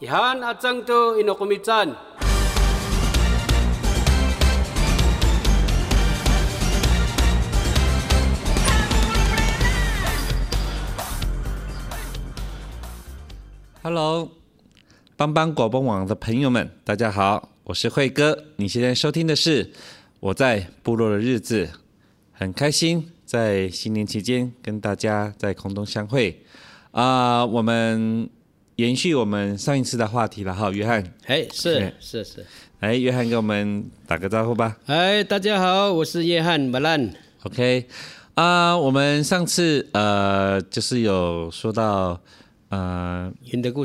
Ihan atsang to inokumitsan. Hello，帮帮广播网的朋友们，大家好，我是慧哥。你现在收听的是我在部落的日子，很开心在新年期间跟大家在空中相会啊、呃，我们延续我们上一次的话题了哈，约翰。哎，是是是，哎，约翰跟我们打个招呼吧。哎，大家好，我是约翰马兰。OK，啊、呃，我们上次呃就是有说到。呃，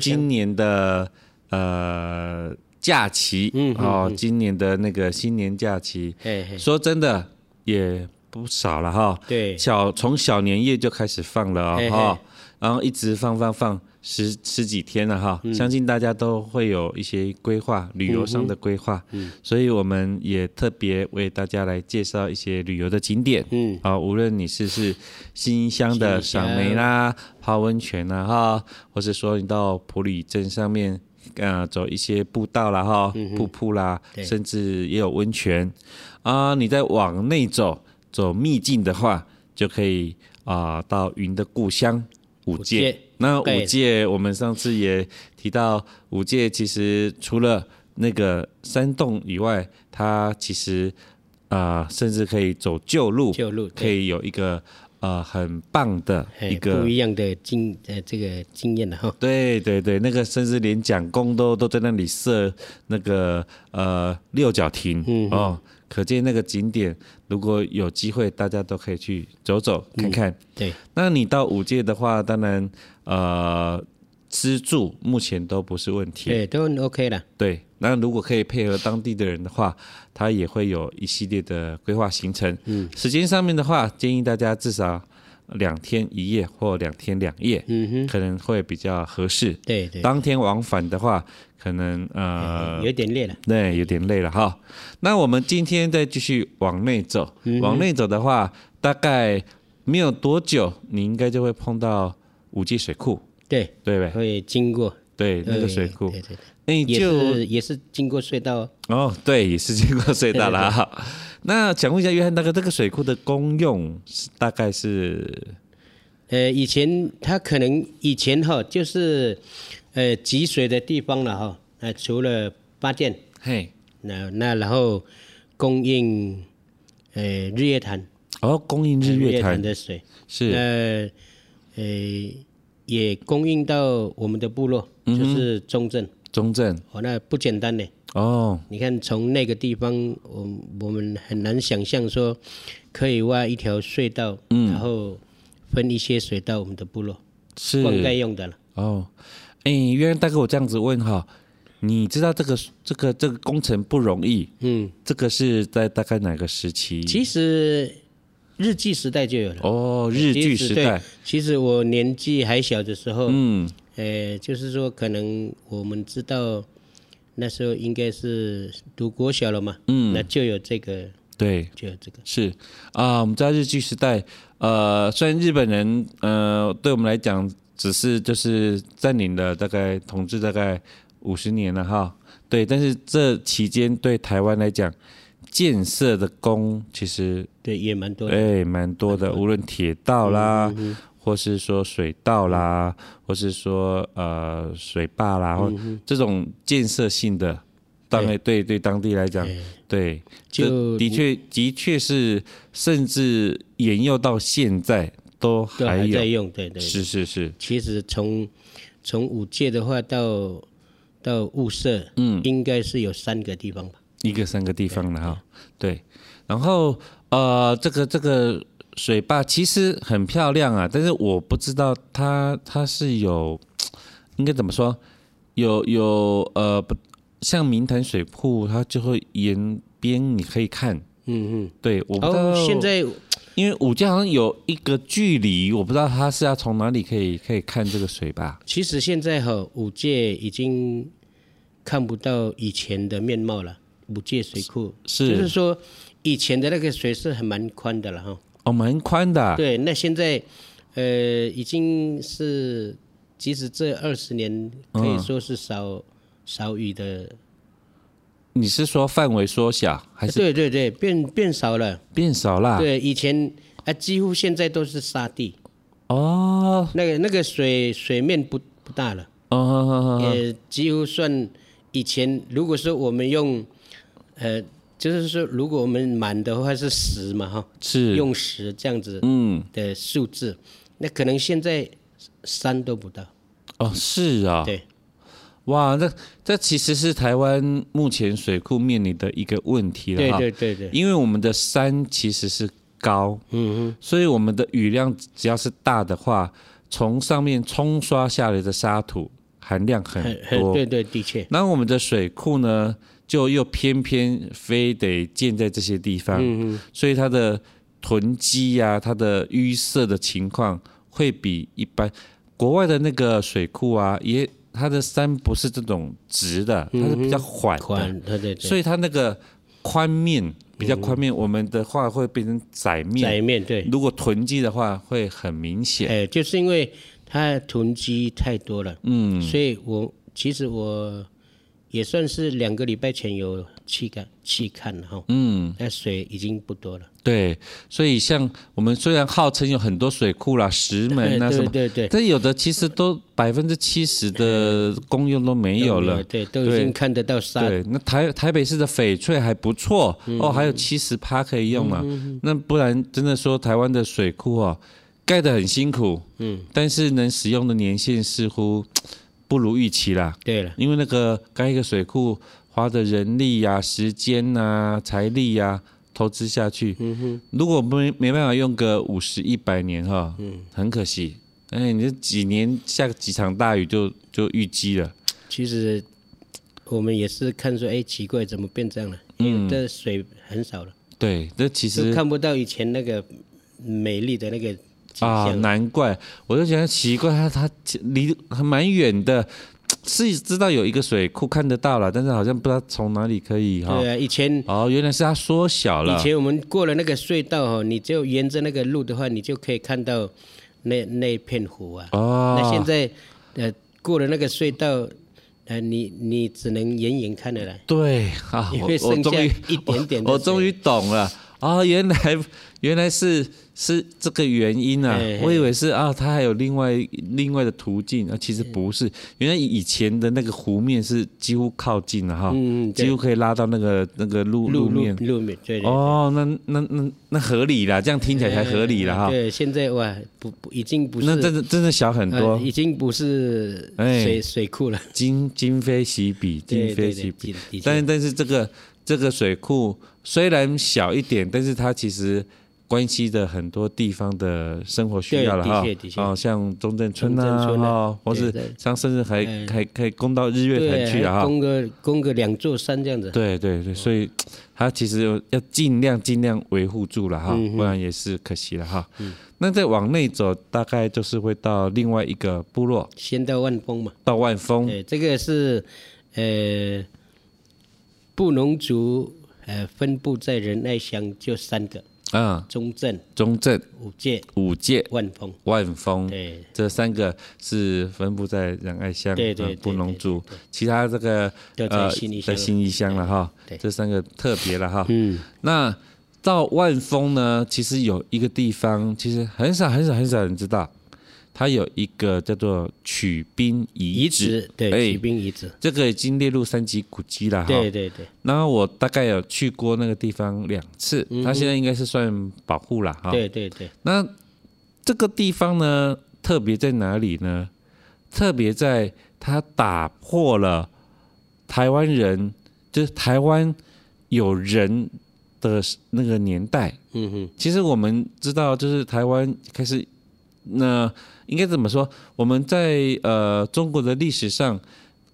今年的呃假期，嗯，哦，今年的那个新年假期，嘿嘿说真的也不少了哈。对，小从小年夜就开始放了哦，然后一直放放放。十十几天了哈，相信大家都会有一些规划，旅游上的规划，嗯，所以我们也特别为大家来介绍一些旅游的景点，嗯，啊，无论你是是新乡的赏梅啦、泡温泉啦哈，或者说你到普里镇上面，呃，走一些步道啦哈，瀑布啦，甚至也有温泉，啊，你再往内走，走秘境的话，就可以啊，到云的故乡。五界，那五界，我们上次也提到，五界其实除了那个山洞以外，它其实啊、呃，甚至可以走旧路，旧路可以有一个呃很棒的一个不一样的经呃这个经验的哈。对对对，那个甚至连蒋公都都在那里设那个呃六角亭、嗯、哦。可见那个景点，如果有机会，大家都可以去走走看看。嗯、对，那你到五界的话，当然，呃，吃住目前都不是问题。对，都 OK 了。对，那如果可以配合当地的人的话，他也会有一系列的规划行程。嗯，时间上面的话，建议大家至少两天一夜或两天两夜，嗯哼，可能会比较合适。对对，当天往返的话。可能呃有点累了，对，有点累了哈。那我们今天再继续往内走，嗯、往内走的话，大概没有多久，你应该就会碰到五 G 水库，对对呗，会经过，对那个水库，对对对，也是也是经过隧道哦，对，也是经过隧道了哈。那想问一下约翰大哥，这个水库的功用是大概是？呃，以前它可能以前哈就是。呃，集水的地方了哈，呃除了八件，嘿，那那然后供应呃日月潭，哦，供应日月潭的水是，呃，呃，也供应到我们的部落，就是中正，中正，哦，那不简单呢，哦，你看从那个地方，我我们很难想象说可以挖一条隧道，嗯，然后分一些水到我们的部落，是灌溉用的了，哦。哎，约翰大哥，我这样子问哈，你知道这个这个这个工程不容易，嗯，这个是在大概哪个时期？其实日据时代就有了。哦，日据时代。其实我年纪还小的时候，嗯，呃，就是说可能我们知道那时候应该是读国小了嘛，嗯，那就有这个，对，就有这个。是啊，我们在日据时代，呃，虽然日本人，呃，对我们来讲。只是就是占领了大概统治大概五十年了哈，对，但是这期间对台湾来讲，建设的功其实对也蛮多的，哎，蛮多的，无论铁道啦，或是说水道啦，嗯、或是说呃水坝啦，或这种建设性的，当然对对当地来讲，对，就的确的确是，甚至沿用到现在。都还，都还在用，对对，是是是。其实从从五界的话到到物色，嗯，应该是有三个地方吧？一个三个地方的哈，对。然后呃，这个这个水坝其实很漂亮啊，但是我不知道它它是有 应该怎么说，有有呃不像明潭水库，它就会沿边你可以看，嗯嗯，对，我不知道、哦、现在因为五界好像有一个距离，我不知道它是要从哪里可以可以看这个水坝。其实现在哈五界已经看不到以前的面貌了，五界水库。是。就是说以前的那个水是很蛮宽的了哈。哦，蛮宽的、啊。对，那现在，呃，已经是，即使这二十年可以说是少、嗯、少雨的。你是说范围缩小，还是？对对对，变变少了。变少了。对，以前啊，几乎现在都是沙地。哦。那个那个水水面不不大了。哦哦哦哦。也几乎算以前，如果说我们用，呃。就是说，如果我们满的话是十嘛，哈，是。用十这样子，嗯，的数字，嗯、那可能现在三都不到。哦，是啊，对，哇，那这其实是台湾目前水库面临的一个问题了，对对对对，因为我们的山其实是高，嗯哼，所以我们的雨量只要是大的话，从上面冲刷下来的沙土含量很多，对对，的确。那我们的水库呢？就又偏偏非得建在这些地方，嗯、所以它的囤积呀，它的淤塞的情况会比一般国外的那个水库啊，也它的山不是这种直的，它是比较缓的，嗯、对对对，所以它那个宽面比较宽面，嗯、我们的话会变成窄面，窄面对，如果囤积的话会很明显，哎，就是因为它囤积太多了，嗯，所以我其实我。也算是两个礼拜前有去看去看了哈，嗯，那水已经不多了。对，所以像我们虽然号称有很多水库啦，石门啊什么，对对对，但有的其实都百分之七十的功用都没有了。对，都已经看得到沙。对，那台台北市的翡翠还不错，嗯、哦，还有七十趴可以用嘛。那不然真的说台湾的水库哦，盖得很辛苦，嗯，但是能使用的年限似乎。不如预期啦，对了，因为那个盖一个水库花的人力呀、啊、时间呐、啊、财力呀、啊，投资下去，嗯哼，如果没没办法用个五十一百年哈，嗯，很可惜，哎，你这几年下几场大雨就就淤积了。其实我们也是看说，哎，奇怪，怎么变这样了？因为，这水很少了。对，这其实看不到以前那个美丽的那个。啊，难怪，我就觉得奇怪，它它离还蛮远的，是知道有一个水库看得到了，但是好像不知道从哪里可以哈。对啊，以前哦，原来是它缩小了。以前我们过了那个隧道哈，你就沿着那个路的话，你就可以看到那那片湖啊。哦。那现在呃过了那个隧道，呃你你只能远远看得来。对啊，我我终于一点点，我终于懂了啊，原来原来是。是这个原因啊，嘿嘿。我以为是啊，它还有另外另外的途径啊，其实不是，原来以前的那个湖面是几乎靠近了哈，嗯，几乎可以拉到那个那个路路面路面，哦，那那那那合理啦，这样听起来才合理了哈。对，现在哇，不不，已经不是，那真的真的小很多，呃、已经不是水水库了，今今非昔比，今非昔比，但但是这个这个水库虽然小一点，但是它其实。关系的很多地方的生活需要了哈，哦，像中正村啊，哦，或是像甚至还还可以供到日月潭去啊，供个供个两座山这样子。对对对，所以它其实要尽量尽量维护住了哈，不然也是可惜了哈。那再往内走，大概就是会到另外一个部落，先到万丰嘛。到万丰，对，这个是呃布农族呃分布在仁爱乡，就三个。啊，中正、中正、五界、五界、万丰、万丰，对，这三个是分布在仁爱乡，对对，布农族，其他这个呃在新义乡了哈，这三个特别了哈。嗯，那到万丰呢，其实有一个地方，其实很少很少很少人知道。它有一个叫做曲滨遗址，对，曲滨遗址，这个已经列入三级古迹了哈。对对对。然后我大概有去过那个地方两次，它现在应该是算保护了哈。对对对。那这个地方呢，特别在哪里呢？特别在它打破了台湾人，就是台湾有人的那个年代。嗯哼，其实我们知道，就是台湾开始，那应该怎么说？我们在呃中国的历史上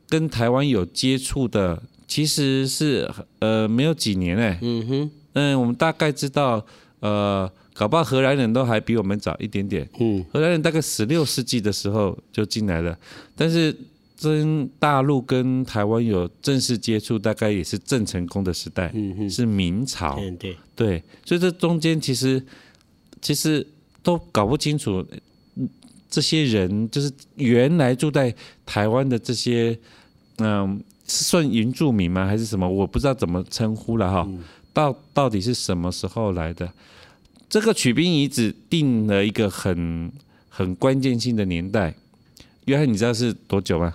跟台湾有接触的，其实是呃没有几年哎。嗯哼，嗯，我们大概知道，呃，搞不好荷兰人都还比我们早一点点。嗯，荷兰人大概十六世纪的时候就进来了，但是。跟大陆跟台湾有正式接触，大概也是郑成功的时代，嗯、哼是明朝。嗯、对对，所以这中间其实其实都搞不清楚，这些人就是原来住在台湾的这些，嗯、呃，是算原住民吗？还是什么？我不知道怎么称呼了哈。嗯、到到底是什么时候来的？这个取兵遗址定了一个很很关键性的年代，约翰，你知道是多久吗？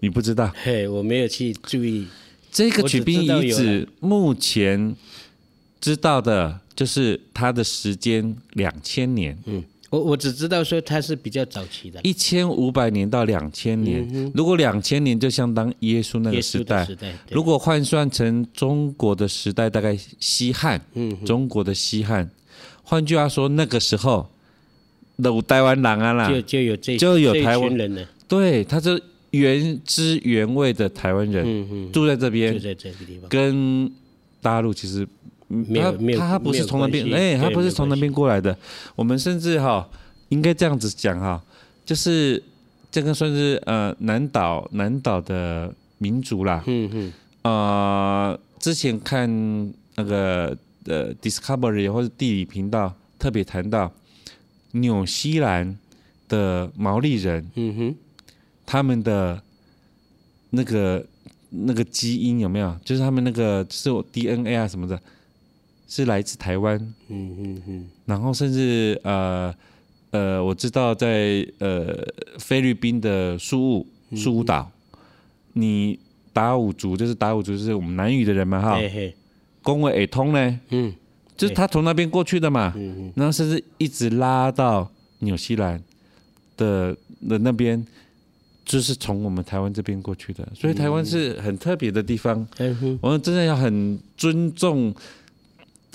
你不知道？嘿，我没有去注意这个取兵遗址。目前知道的就是它的时间两千年。嗯，我我只知道说它是比较早期的，一千五百年到两千年。嗯、如果两千年就相当耶稣那个时代。时代如果换算成中国的时代，大概西汉。嗯，中国的西汉。换句话说，那个时候有台湾人啊啦，就就有这就有台湾人了。对，他是。原汁原味的台湾人，嗯嗯、住在这边，在这个地方，跟大陆其实没有没有他不是从那边，哎，他不是从那边过来的。我们甚至哈，应该这样子讲哈，就是这个算是呃南岛南岛的民族啦。嗯嗯。呃，之前看那个呃 Discovery 或者地理频道特别谈到纽西兰的毛利人。嗯哼。他们的那个那个基因有没有？就是他们那个是有 DNA 啊什么的，是来自台湾。嗯嗯嗯。然后甚至呃呃，我知道在呃菲律宾的苏武苏武岛，你达悟族就是达悟族，就是我们南语的人嘛哈。公卫尔通呢？嗯。就是他从那边过去的嘛。嗯嗯。然后甚至一直拉到纽西兰的的那边。就是从我们台湾这边过去的，所以台湾是很特别的地方。嗯、我们真的要很尊重，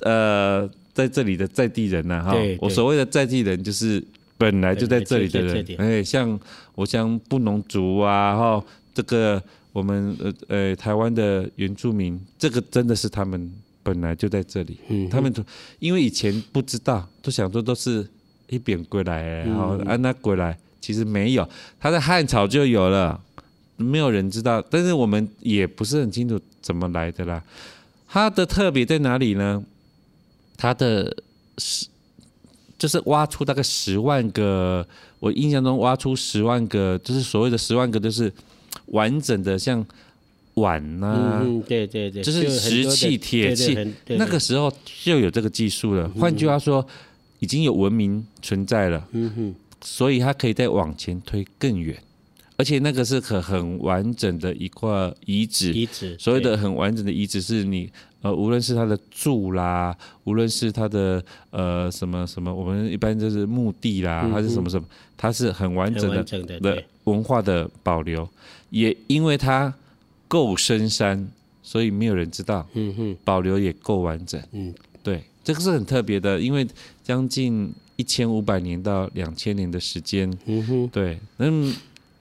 呃，在这里的在地人呐、啊，哈。我所谓的在地人，就是本来就在这里的人。哎，像我像布农族啊，哈，这个我们呃呃台湾的原住民，这个真的是他们本来就在这里。嗯，他们都因为以前不知道，都想说都是一边过来，然后安那过来。其实没有，他在汉朝就有了，没有人知道，但是我们也不是很清楚怎么来的啦。它的特别在哪里呢？它的十就是挖出大概十万个，我印象中挖出十万个，就是所谓的十万个，就是完整的像碗呐、啊，嗯，对对对，就是石器、铁器，那个时候就有这个技术了。换句话说，已经有文明存在了。嗯哼。所以它可以再往前推更远，而且那个是可很完整的一块遗址。遗址，所谓的很完整的遗址是你呃，无论是它的柱啦，无论是它的呃什么什么，我们一般就是墓地啦，还是什么什么，它是很完整的的文化的保留。也因为它够深山，所以没有人知道。嗯哼，保留也够完整。嗯，对，这个是很特别的，因为将近。一千五百年到两千年的时间，嗯哼，对，那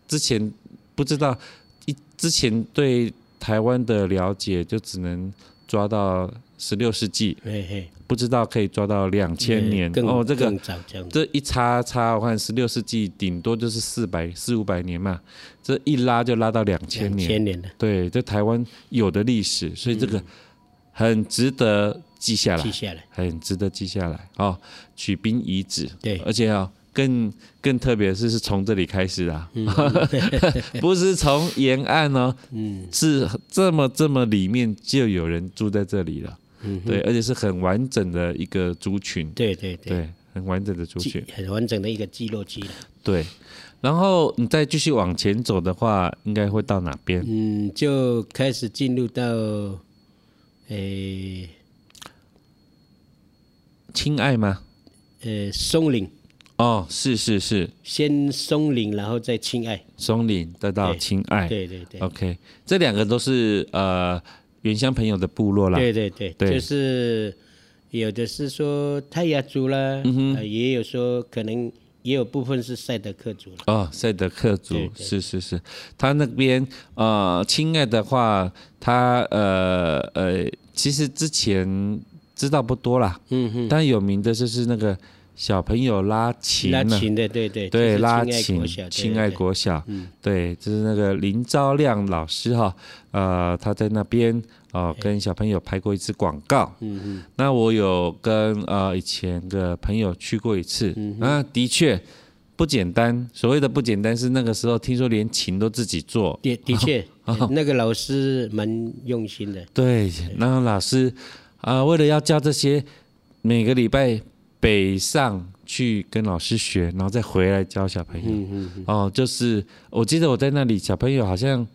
之前不知道，一之前对台湾的了解就只能抓到十六世纪，嘿嘿，不知道可以抓到两千年，哦，这个这一差差，我看十六世纪顶多就是四百四五百年嘛，这一拉就拉到两千年，千年了，对，这台湾有的历史，所以这个很值得。记下来，记下来，很值得记下来。哦。取兵遗址，对，而且哦，更更特别的是，是从这里开始啊，嗯、不是从沿岸哦，嗯，是这么这么里面就有人住在这里了，嗯，对，而且是很完整的一个族群，对对对，对，很完整的族群，很完整的一个聚落区，对。然后你再继续往前走的话，应该会到哪边？嗯，就开始进入到，诶、欸。亲爱吗？呃，松岭。哦，是是是。先松林，然后再亲爱。松林，再到亲爱。对对对。OK，这两个都是呃原乡朋友的部落啦。对对对，对就是有的是说泰雅族啦，嗯哼呃、也有说可能也有部分是赛德克族。哦，赛德克族是是是，他那边呃，亲爱的话，他呃呃，其实之前知道不多啦，嗯哼，但有名的就是那个。小朋友拉琴，拉琴的，对对对，拉琴，亲爱国小，嗯，对，就是那个林昭亮老师哈，呃，他在那边哦，跟小朋友拍过一次广告，嗯嗯，那我有跟呃以前的朋友去过一次，嗯，啊，的确不简单，所谓的不简单是那个时候听说连琴都自己做，的的确，那个老师蛮用心的，对，那个老师啊，为了要教这些，每个礼拜。北上去跟老师学，然后再回来教小朋友。嗯嗯嗯、哦，就是我记得我在那里，小朋友好像，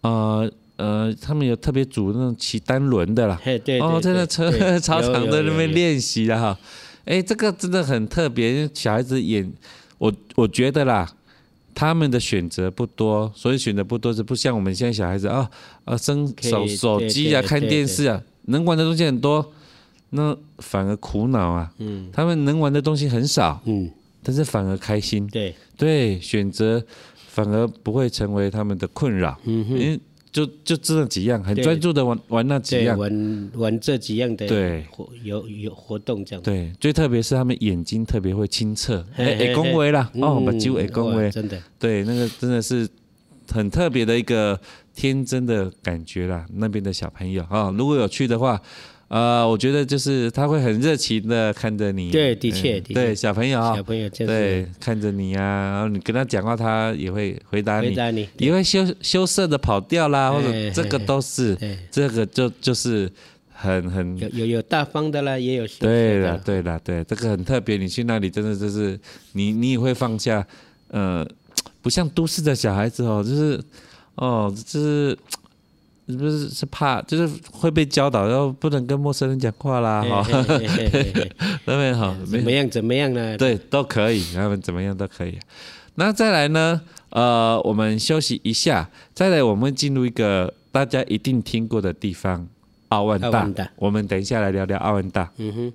呃呃，他们有特别组那种骑单轮的啦。对对哦，在那车 操场在那边练习的哈。哎，这个真的很特别，因为小孩子演，我我觉得啦，他们的选择不多，所以选择不多是不像我们现在小孩子啊啊，生手手机啊，看电视啊，能玩的东西很多。那反而苦恼啊，嗯，他们能玩的东西很少，嗯，但是反而开心，对。对，选择反而不会成为他们的困扰，嗯哼，因为就就这几样，很专注的玩玩那几样，玩玩这几样的，对，活有有活动这样，对，最特别是他们眼睛特别会清澈，哎哎，恭维啦，哦，把酒哎恭维，真的，对，那个真的是很特别的一个天真的感觉啦，那边的小朋友啊，如果有去的话。呃，我觉得就是他会很热情的看着你，对，的确，的确，对，小朋友，小朋友就是，对，看着你啊，然后你跟他讲话，他也会回答你，回答你，也会羞羞涩的跑掉啦，或者这个都是，这个就就是很很有有有大方的啦，也有对了对了对，这个很特别，你去那里真的就是你你也会放下，呃，不像都市的小孩子哦，就是哦，就是。是不是是怕，就是会被教导，然后不能跟陌生人讲话啦，哈，那边好，怎么样怎么样呢？对，都可以，他们怎么样都可以。那再来呢？呃，我们休息一下，再来我们进入一个大家一定听过的地方——奥万大。奥万大，我们等一下来聊聊奥万大。嗯哼。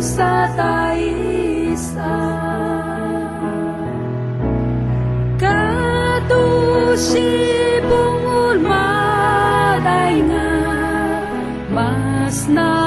sa taisa Katusibong ulmaday na mas na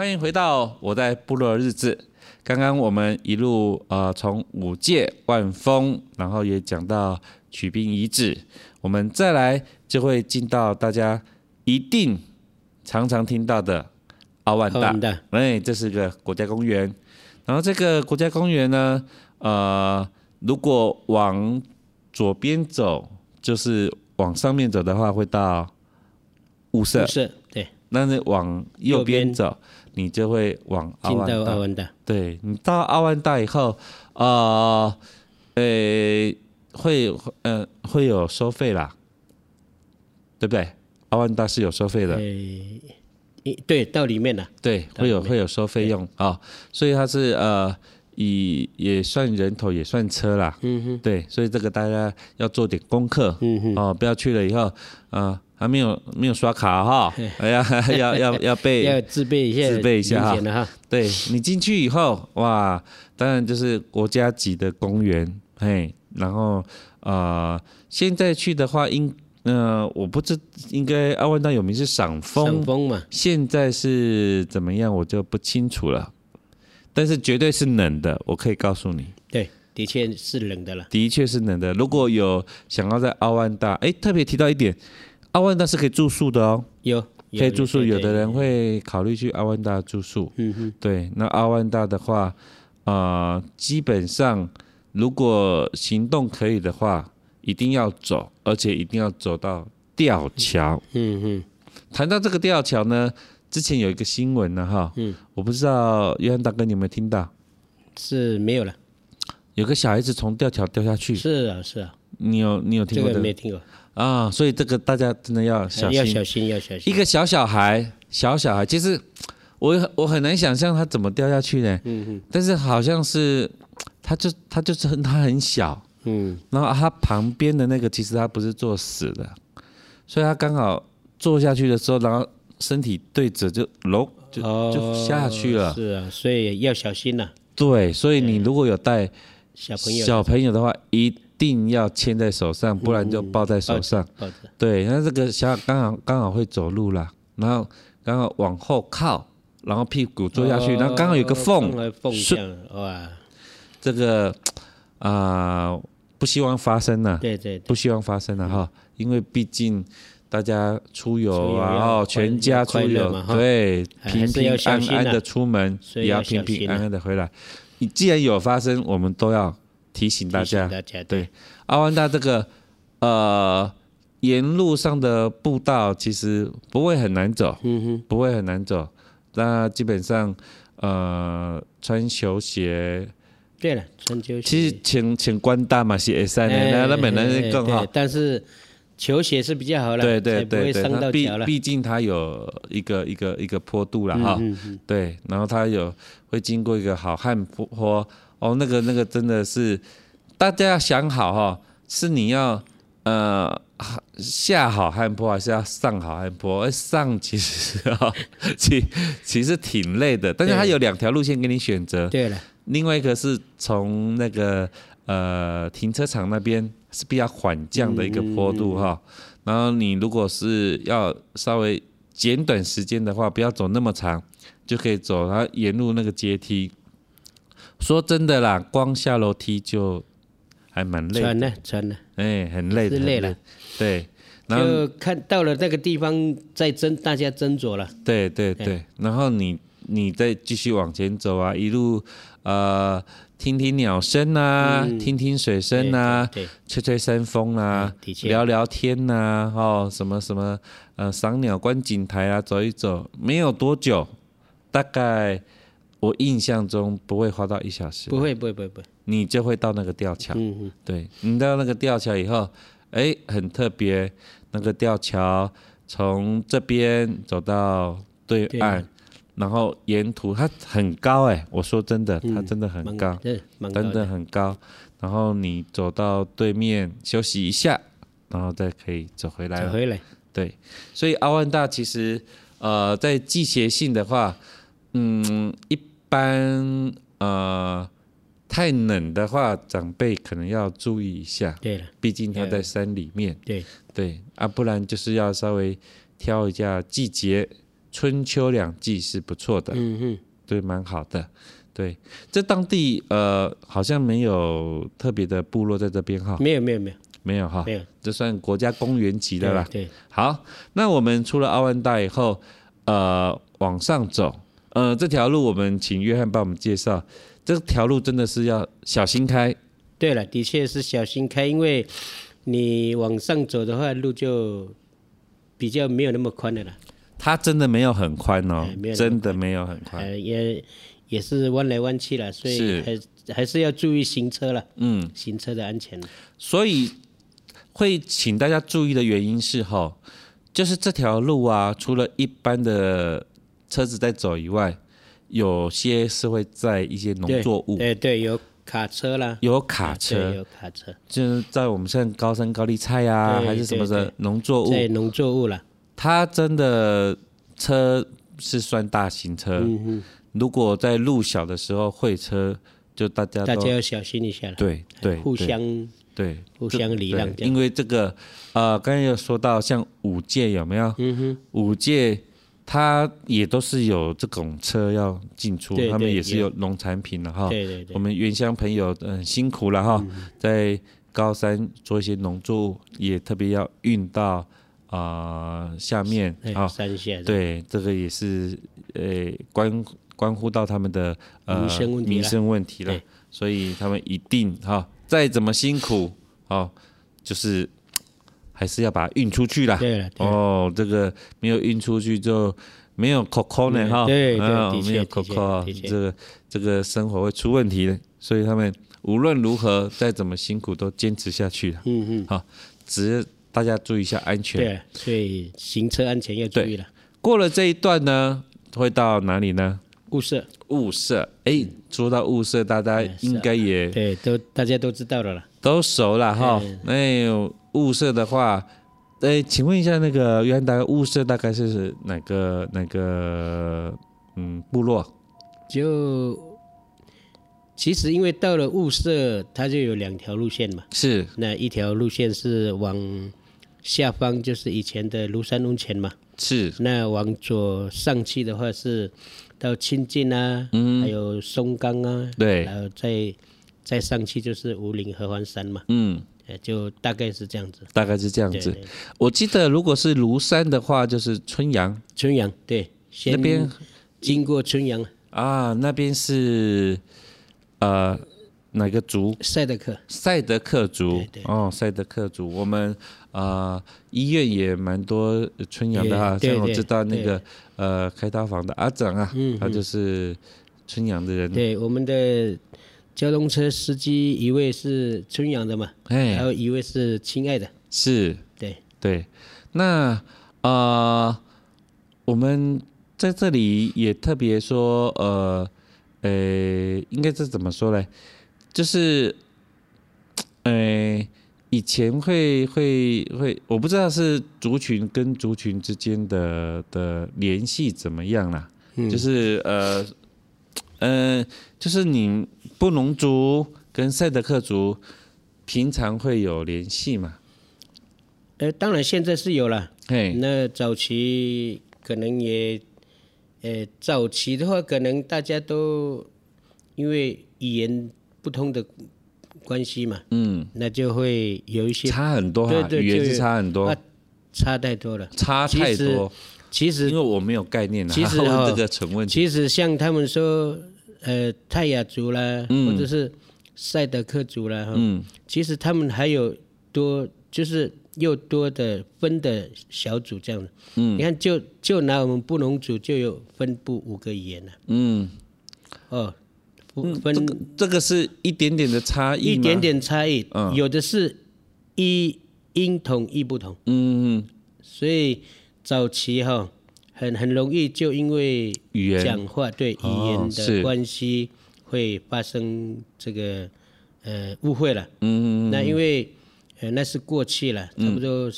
欢迎回到我在部落的日子。刚刚我们一路呃从五界万峰，然后也讲到曲兵遗址，我们再来就会进到大家一定常常听到的奥万大。哎，这是个国家公园。然后这个国家公园呢，呃，如果往左边走，就是往上面走的话，会到雾社。雾社，对。那是往右边走。你就会往阿万大，万大，对，你到阿万大以后，呃，呃，会，呃，会有收费啦，对不对？阿万大是有收费的，呃，对，到里面了，对，会有会有收费用啊，哦，所以它是呃，以也算人头也算车啦，嗯哼，对，所以这个大家要做点功课，嗯哼，哦，不要去了以后，啊，呃。还没有没有刷卡哈，哎呀，要要要备，要自备一下，自备一下哈。对，你进去以后，哇，当然就是国家级的公园，嘿，然后呃，现在去的话，应呃，我不知应该阿万大有名是赏枫，赏枫嘛，现在是怎么样，我就不清楚了。但是绝对是冷的，我可以告诉你。对，的确是冷的了。的确是冷的。如果有想要在奥万大，哎，特别提到一点。奥万大是可以住宿的哦，有，可以住宿。有的人会考虑去奥万大住宿。嗯哼，对。那奥万大的话，呃，基本上如果行动可以的话，一定要走，而且一定要走到吊桥。嗯哼。谈到这个吊桥呢，之前有一个新闻呢，哈，嗯，我不知道约翰大哥你有没有听到？是没有了。有个小孩子从吊桥掉下去。是啊，是啊。你有你有听过？这个没听过。啊，所以这个大家真的要小心，要小心，要小心。一个小小孩，小小孩，其实我我很难想象他怎么掉下去的。嗯嗯。但是好像是，他就他就是很他很小。嗯。然后他旁边的那个其实他不是坐死的，所以他刚好坐下去的时候，然后身体对着就楼就就下去了。是啊，所以要小心呐。对，所以你如果有带小朋友小朋友的话，一。定要牵在手上，不然就抱在手上。嗯、对，那这个小刚好刚好会走路啦，然后刚好往后靠，然后屁股坐下去，哦、然后刚好有个缝，缝哇，这个啊、呃，不希望发生呢。对，对对，不希望发生了哈，嗯、因为毕竟大家出游啊，全家出游，对，平平安安的出门，也要平平安安的回来。你既然有发生，我们都要。提醒大家，大家对阿万大这个呃沿路上的步道其实不会很难走，嗯哼，不会很难走。那基本上呃穿球鞋，对了，穿球鞋。其实请请官大嘛是会使的，那那本来更好。但是球鞋是比较好了，对对对对。它毕毕竟它有一个一个一个坡度了哈，对，然后它有会经过一个好汉坡。哦，那个那个真的是，大家要想好哈、哦，是你要呃下好汉坡，还是要上好汉坡？上其实哈、哦，其其实挺累的，但是它有两条路线给你选择。对了，另外一个是从那个呃停车场那边是比较缓降的一个坡度哈。然后你如果是要稍微简短时间的话，不要走那么长，就可以走它沿路那个阶梯。说真的啦，光下楼梯就还蛮累的。喘了，喘了，哎，很累的，是累了。对，然后就看到了那个地方，再斟大家斟酌了。对对对，对然后你你再继续往前走啊，一路呃听听鸟声啊，嗯、听听水声啊，对对对。吹吹山风啊，嗯、聊聊天呐、啊，哦什么什么呃赏鸟观景台啊，走一走，没有多久，大概。我印象中不会花到一小时，不会不会不会不会，你就会到那个吊桥。嗯嗯，对，你到那个吊桥以后，哎，很特别，那个吊桥从这边走到对岸，然后沿途它很高哎，我说真的，它真的很高，真的很高。然后你走到对面休息一下，然后再可以走回来。走回来，对，所以阿万大其实呃在季节性的话，嗯一。般呃太冷的话，长辈可能要注意一下。对了，毕竟它在山里面。对对啊，不然就是要稍微挑一下季节，春秋两季是不错的。嗯哼，对，蛮好的。对，这当地呃好像没有特别的部落在这边哈。没有没有没有没有哈。没有，这算国家公园级的啦。对，好，那我们出了奥万大以后，呃，往上走。呃，这条路我们请约翰帮我们介绍。这条路真的是要小心开。对了，的确是小心开，因为你往上走的话，路就比较没有那么宽的了。它真的没有很宽哦，真的没有很宽，呃、也也是弯来弯去了，所以还是还是要注意行车了。嗯，行车的安全。所以会请大家注意的原因是哈，就是这条路啊，除了一般的。车子在走以外，有些是会在一些农作物。对对，有卡车啦，有卡车，有卡车，就是在我们现在高山高丽菜啊，还是什么的农作物。对农作物啦，它真的车是算大型车。嗯。如果在路小的时候会车，就大家大家要小心一下了。对对，互相对互相礼让。因为这个呃，刚才有说到像五界有没有？嗯哼，五界。他也都是有这种车要进出，对对对，他们也是有农产品的哈。对对对，我们原乡朋友很辛苦了哈，嗯、在高山做一些农作物，也特别要运到啊、呃、下面啊山下。对，这个也是呃关关乎到他们的呃民生问题了，所以他们一定哈再怎么辛苦啊，就是。还是要把它运出去啦。对了，哦，这个没有运出去就没有 COCO 呢哈。对对，没有 COCO，这个这个生活会出问题的。所以他们无论如何再怎么辛苦都坚持下去了。嗯嗯。好，只是大家注意一下安全。对，所以行车安全要注意了。过了这一段呢，会到哪里呢？雾社。雾社，哎，说到雾社，大家应该也对，都大家都知道了啦，都熟了哈。哎呦。雾社的话，哎，请问一下，那个约翰大哥，雾社大概是哪个哪个嗯部落？就其实因为到了雾社，它就有两条路线嘛。是。那一条路线是往下方，就是以前的庐山温泉嘛。是。那往左上去的话是到清境啊，嗯，还有松冈啊，对，然后再再上去就是五岭合欢山嘛。嗯。就大概是这样子，大概是这样子。我记得如果是庐山的话，就是春阳。春阳对，那边经过春阳啊，那边是呃哪个族？赛德克。赛德克族哦，赛德克族。我们啊医院也蛮多春阳的哈，像我知道那个呃开刀房的阿长啊，他就是春阳的人。对我们的。交通车司机一位是春阳的嘛，哎，还有一位是亲爱的，是，对对。那啊、呃，我们在这里也特别说，呃，呃，应该是怎么说嘞？就是，呃，以前会会会，我不知道是族群跟族群之间的的联系怎么样啦，嗯、就是呃。嗯、呃，就是你布农族跟赛德克族平常会有联系吗？呃，当然现在是有了。嘿，那早期可能也，呃，早期的话，可能大家都因为语言不通的关系嘛，嗯，那就会有一些差很多，对对，语言是差很多，差太多了，差太多。其实因为我没有概念，其实 这个成问题。其实像他们说，呃，泰雅族啦，或者是赛德克族啦，哈，嗯，其实他们还有多就是。又多的分的小组这样。的，嗯，你看就就拿我们布农族就有分布五个语言了，嗯，哦，分、嗯、这个这个是一点点的差异，一点点差异，嗯，有的是一音同一不同，嗯，所以早期哈很很容易就因为语言讲话对语言的关系会发生这个呃误会了，嗯，那因为。呃，那是过去了，差不多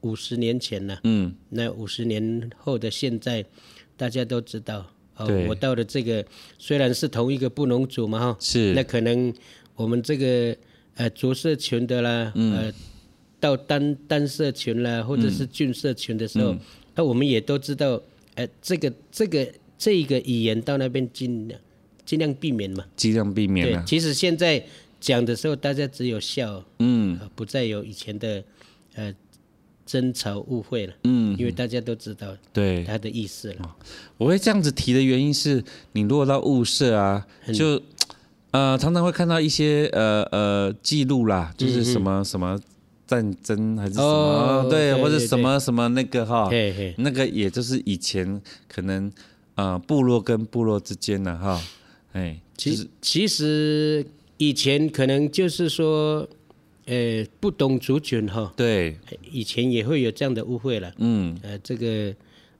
五十年前了。嗯，那五十年后的现在，大家都知道。哦，我到了这个虽然是同一个布农族嘛，哈，是。那可能我们这个呃族社群的啦，呃，到单单社群啦，或者是郡社群的时候，那我们也都知道，呃，这个这个这个语言到那边尽量尽量避免嘛。尽量避免。对，其实现在。讲的时候，大家只有笑，嗯，不再有以前的呃争吵误会了，嗯，因为大家都知道对。他的意思了。我会这样子提的原因是，你如果到雾社啊，就呃常常会看到一些呃呃记录啦，就是什么什么战争还是什么，对，或者什么什么那个哈，那个也就是以前可能呃部落跟部落之间的哈，哎，其实其实。以前可能就是说，呃，不懂族群哈，对，以前也会有这样的误会了，嗯，呃，这个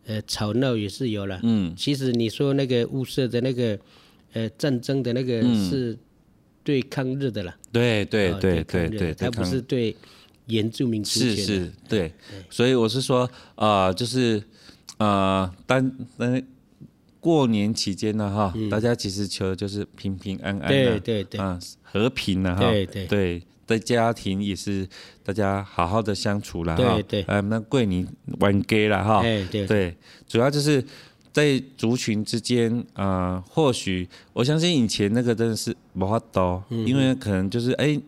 呃吵闹也是有了，嗯，其实你说那个物色的那个呃战争的那个是对抗日的了，对对对对对，他不是对原住民族群，是是，对，所以我是说啊，就是啊，单单。过年期间呢，哈，大家其实求的就是平平安安的，对对对，啊，和平的哈，对对。对，在家庭也是大家好好的相处了，哈，对。对，啊，那桂林玩 gay 了哈，对对，主要就是在族群之间啊，或许我相信以前那个真的是没法度，因为可能就是哎，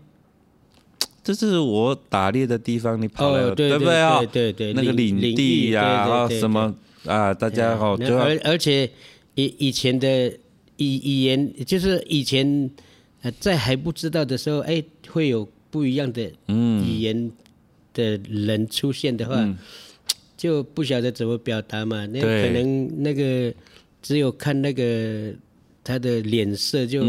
这是我打猎的地方，你跑来了，对不对啊？对对，那个领地呀，什么。啊，大家好，而而且以以前的语语言，就是以前呃在还不知道的时候，哎，会有不一样的语言的人出现的话，嗯、就不晓得怎么表达嘛。那可能那个只有看那个他的脸色，就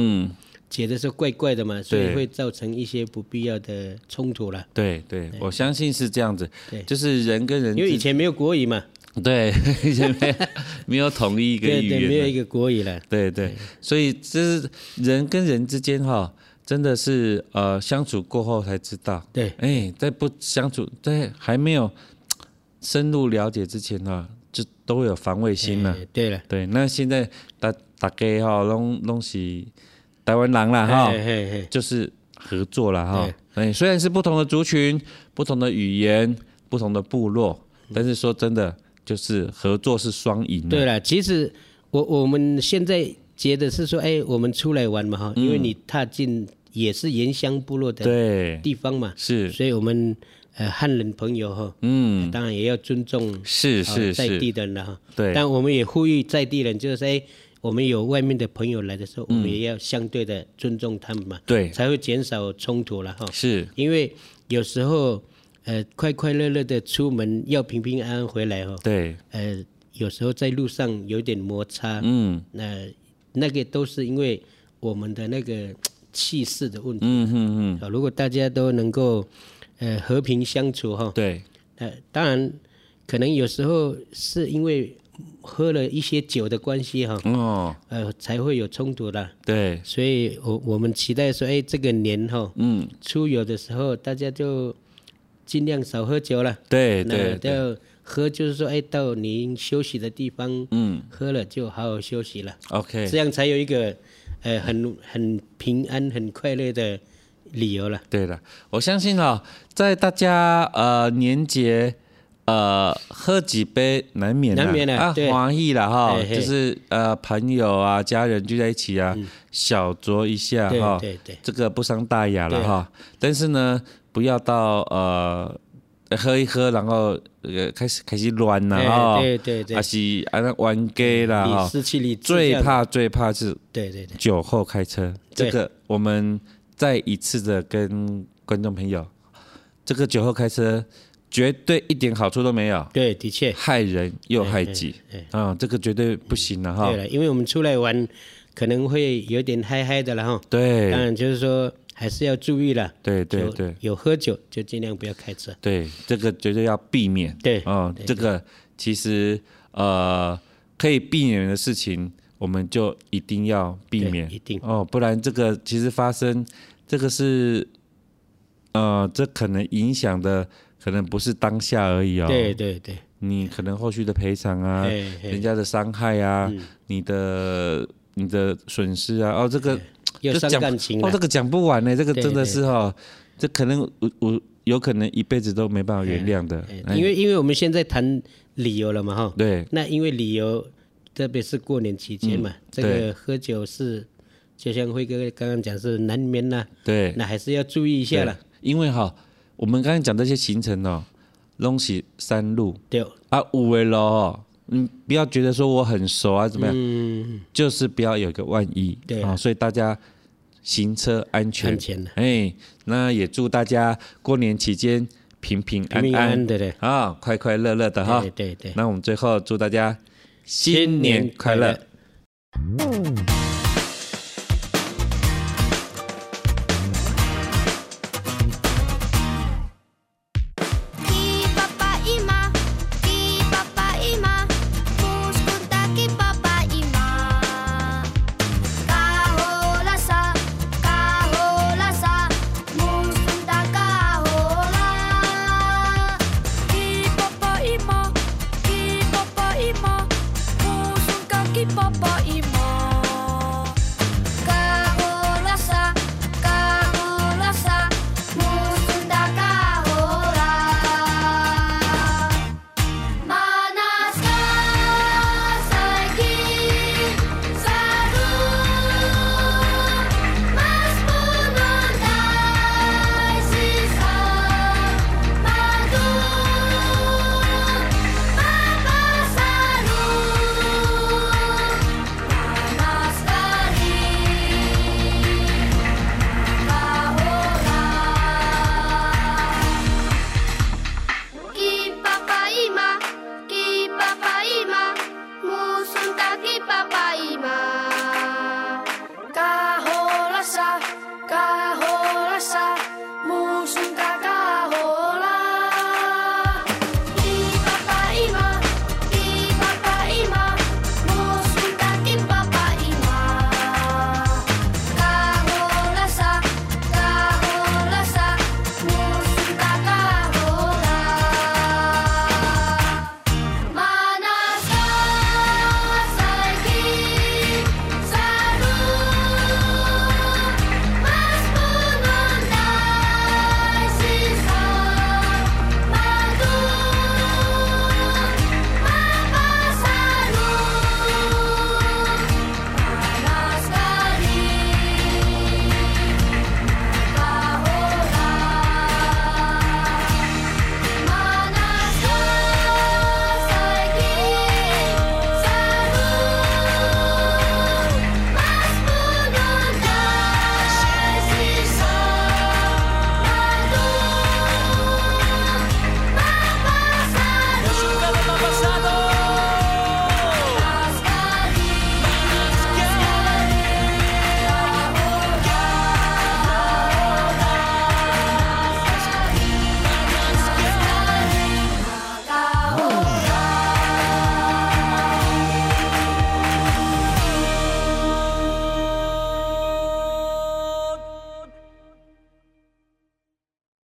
觉得是怪怪的嘛，所以会造成一些不必要的冲突了。对对，对，我相信是这样子。对，就是人跟人，因为以前没有国语嘛。对，以前没有 没有统一一个语言，没有一个国语了。对对，所以这是人跟人之间哈，真的是呃相处过后才知道。对，哎，在不相处，在还没有深入了解之前呢，就都有防卫心了。对了，对，那现在大大家哈，拢拢是台湾人了哈，就是合作了哈。哎，虽然是不同的族群、不同的语言、不同的部落，但是说真的。就是合作是双赢。对了，其实我我们现在觉得是说，哎，我们出来玩嘛哈，因为你踏进也是原乡部落的地方嘛，是，所以我们呃汉人朋友哈，嗯，当然也要尊重是是在地的人哈，对，但我们也呼吁在地人，就是哎，我们有外面的朋友来的时候，我们也要相对的尊重他们嘛，对，才会减少冲突了哈，是。因为有时候。呃，快快乐乐的出门，要平平安安回来哦。对。呃，有时候在路上有点摩擦。嗯。那、呃、那个都是因为我们的那个气势的问题。嗯嗯嗯。如果大家都能够呃和平相处哈。对。呃，当然，可能有时候是因为喝了一些酒的关系哈。哦。呃，才会有冲突的。对。所以我我们期待说，哎，这个年哈，嗯，出游的时候大家就。尽量少喝酒了，对对对，喝就是说，哎，到您休息的地方，嗯，喝了就好好休息了，OK，这样才有一个，呃，很很平安、很快乐的理由了。对了，我相信哦，在大家呃年节呃喝几杯难免难免啊，欢喜了哈，就是呃朋友啊家人聚在一起啊，小酌一下哈，对对，这个不伤大雅了哈。但是呢，不要到呃。喝一喝，然后呃开始开始乱了哈，对对对，还是啊那玩 gay 了哈，最怕最怕是对对对。酒后开车，这个我们再一次的跟观众朋友，这个酒后开车绝对一点好处都没有，对，的确。害人又害己，啊，这个绝对不行了哈。对了，因为我们出来玩可能会有点嗨嗨的了哈，对，当然就是说。还是要注意了，对对对，有喝酒就尽量不要开车，对，这个绝对要避免，对，哦，这个其实呃可以避免的事情，我们就一定要避免，一定。哦，不然这个其实发生，这个是呃，这可能影响的可能不是当下而已哦，对对对，你可能后续的赔偿啊，人家的伤害啊，你的你的损失啊，哦，这个。有伤感情哦，这个讲不完呢，这个真的是哈，这可能我我有可能一辈子都没办法原谅的。因为因为我们现在谈理由了嘛哈，对，那因为理由，特别是过年期间嘛，这个喝酒是，就像辉哥刚刚讲是难免呐，对，那还是要注意一下了。因为哈，我们刚才讲这些行程哦，拢是山路，对，啊有的路。嗯，不要觉得说我很熟啊，怎么样？嗯，就是不要有个万一。对啊，所以大家行车安全。安全。哎，那也祝大家过年期间平平安安，平安对对。啊，快快乐乐的哈。对对对。那我们最后祝大家新年快乐。宝